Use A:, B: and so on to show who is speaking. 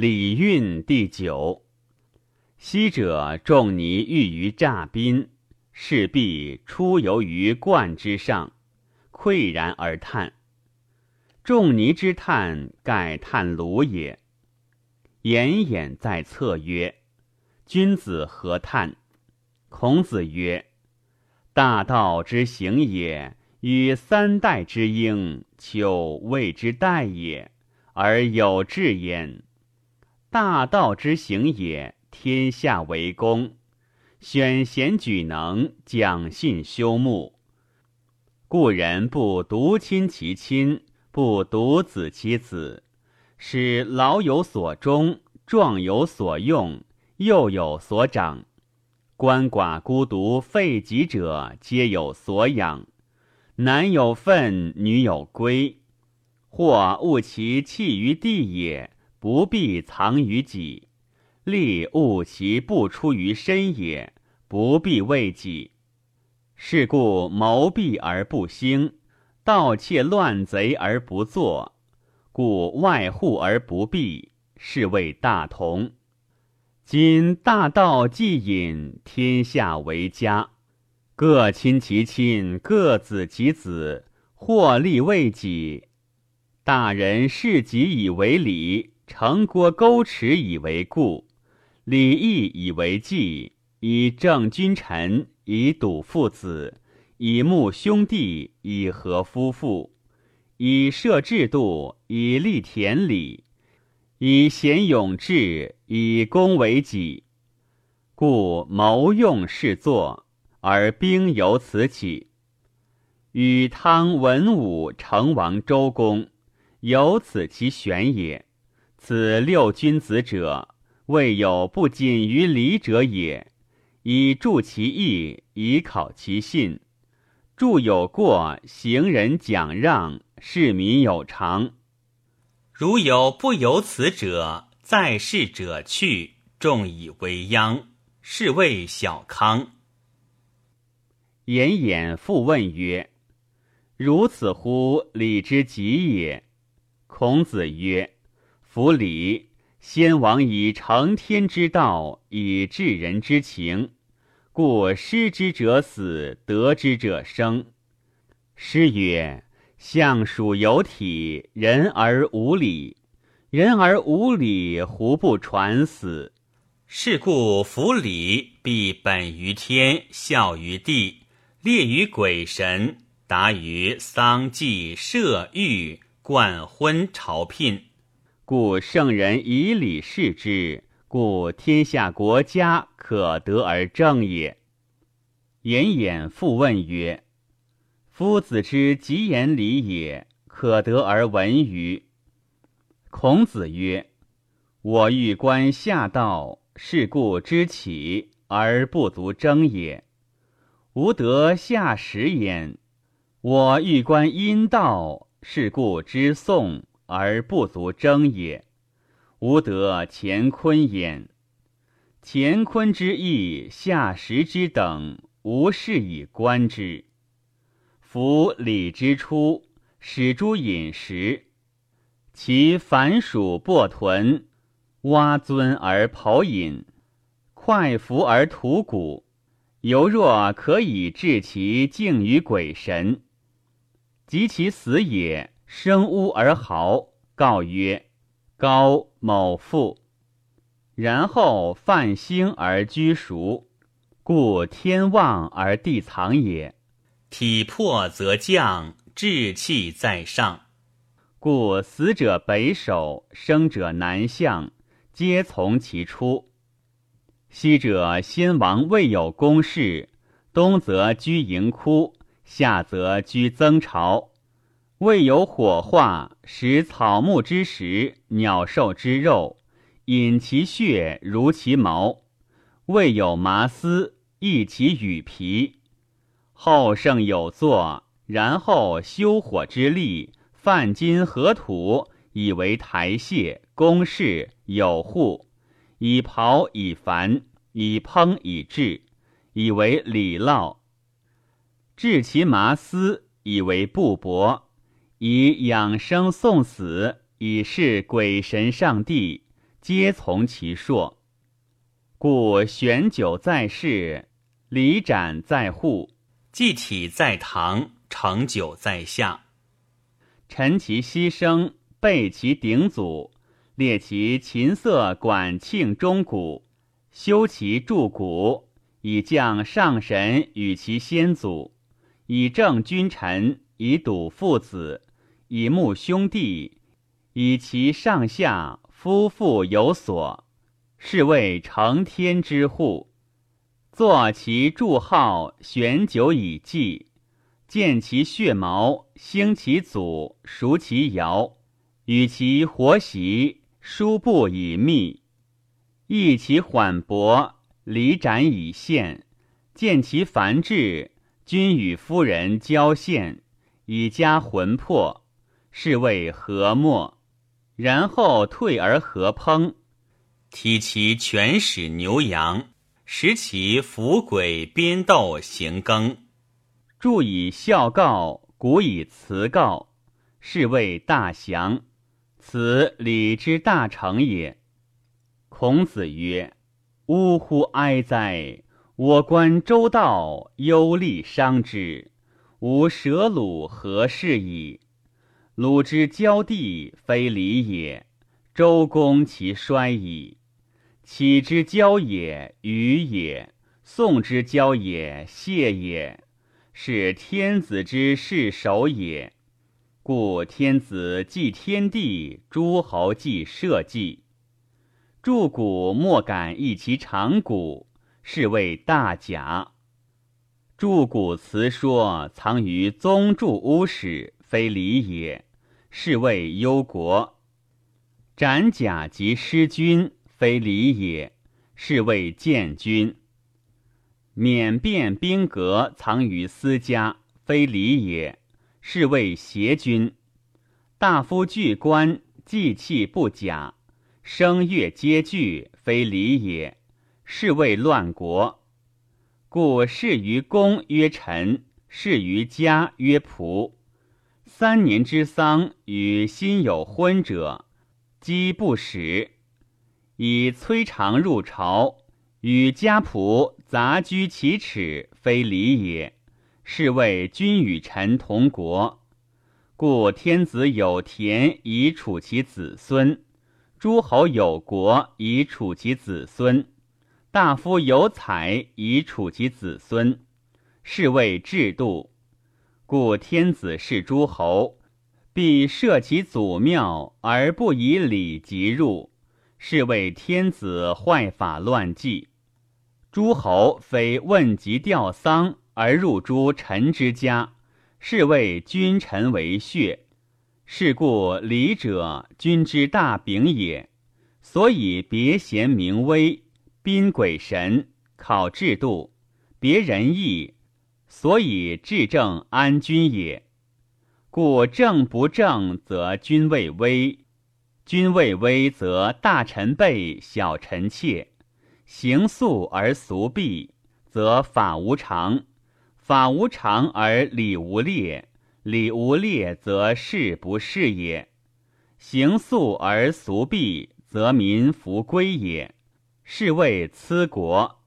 A: 礼运第九。昔者仲尼欲于诈宾，势必出游于冠之上，喟然而叹。仲尼之叹，盖叹鲁也。言偃在侧曰：“君子何叹？”孔子曰：“大道之行也，与三代之英，求谓之代也，而有志焉。大道之行也，天下为公，选贤举能，讲信修睦。故人不独亲其亲，不独子其子，使老有所终，壮有所用，幼有所长。”鳏寡孤独废疾者，皆有所养；男有分，女有归。或误其弃于地也，不必藏于己；利误其不出于身也，不必为己。是故谋闭而不兴，盗窃乱贼而不作，故外户而不闭，是谓大同。今大道既隐，天下为家，各亲其亲，各子其子，或利为己。大人视己以为礼，城郭沟池以为固，礼义以为纪，以正君臣，以笃父子，以睦兄弟，以和夫妇，以设制度，以立田礼。以贤勇志，以功为己，故谋用是作，而兵由此起。与汤文武成王周公，由此其选也。此六君子者，未有不谨于礼者也。以助其义，以考其信。助有过，行人讲让，市民有常。
B: 如有不由此者，在世者去，众以为殃，是谓小康。
A: 颜衍复问曰：“如此乎礼之极也？”孔子曰：“夫礼，先王以承天之道，以治人之情，故失之者死，得之者生。”诗曰。相属有体，人而无礼；人而无礼，胡不传死？
B: 是故夫礼，必本于天，效于地，列于鬼神，达于丧祭、社御、冠婚、朝聘。
A: 故圣人以礼事之，故天下国家可得而正也。言偃复问曰。夫子之极言礼也，可得而闻于。孔子曰：“我欲观下道，是故知起而不足争也。吾得下实焉。我欲观阴道，是故知颂而不足争也。吾得乾坤焉。乾坤之意，下实之等，吾是以观之。”夫礼之初，始诸饮食，其凡属薄豚，挖尊而剖饮，快服而吐骨，犹若可以治其敬于鬼神。及其死也，生屋而嚎，告曰：“高某父。”然后泛星而居熟，故天旺而地藏也。
B: 体魄则降，志气在上，
A: 故死者北首，生者南向，皆从其出。昔者先王未有公事，东则居营窟，夏则居曾巢，未有火化，食草木之食，鸟兽之肉，饮其血，如其毛；未有麻丝，益其羽皮。后圣有作，然后修火之力，泛金合土，以为台榭；宫室有户，以刨以繁，以烹以制，以为礼烙。制其麻丝，以为布帛，以养生送死，以示鬼神上帝，皆从其说。故选酒在室，礼盏在户，
B: 祭体在堂，成酒在下。
A: 陈其牺牲，备其鼎祖，列其琴瑟管庆钟鼓，修其柱鼓，以降上神与其先祖，以正君臣，以笃父子，以睦兄弟，以其上下夫妇有所。是谓承天之户，坐其柱号，悬酒以祭，见其血毛，兴其祖，熟其爻，与其活习，书布以密，易其缓薄，离斩以献，见其繁志，君与夫人交献，以加魂魄，是谓和睦。然后退而和烹。
B: 体其全使牛羊，食其伏鬼边斗行耕。
A: 著以孝告，古以辞告，是谓大祥。此礼之大成也。孔子曰：“呜呼哀哉！我观周道，忧利伤之，吾舍鲁何事矣？鲁之交地，非礼也。周公其衰矣。”启之交也，与也；宋之交也，谢也。是天子之事守也。故天子祭天地，诸侯祭社稷。筑谷莫敢异其长谷，是谓大甲。筑谷辞说藏于宗筑屋史，非礼也，是谓忧国。斩甲及失君。非礼也，是谓见君。免变兵革藏于私家，非礼也，是谓邪君。大夫具官，祭器不假，声乐皆具，非礼也，是谓乱国。故事于公曰臣，事于家曰仆。三年之丧，与心有婚者，饥不食。以崔长入朝，与家仆杂居其耻，非礼也。是谓君与臣同国。故天子有田以处其子孙，诸侯有国以处其子孙，大夫有采以处其子孙，是谓制度。故天子是诸侯，必设其祖庙而不以礼及入。是谓天子坏法乱纪，诸侯非问及吊丧而入诸臣之家，是谓君臣为血。是故礼者，君之大柄也。所以别贤明威，宾鬼神，考制度，别仁义，所以治政安君也。故政不正，则君位危。君位危，则大臣备，小臣妾；行素而俗弊，则法无常；法无常而礼无列，礼无列则事不事也。行素而俗弊，则民弗归也。是谓疵国。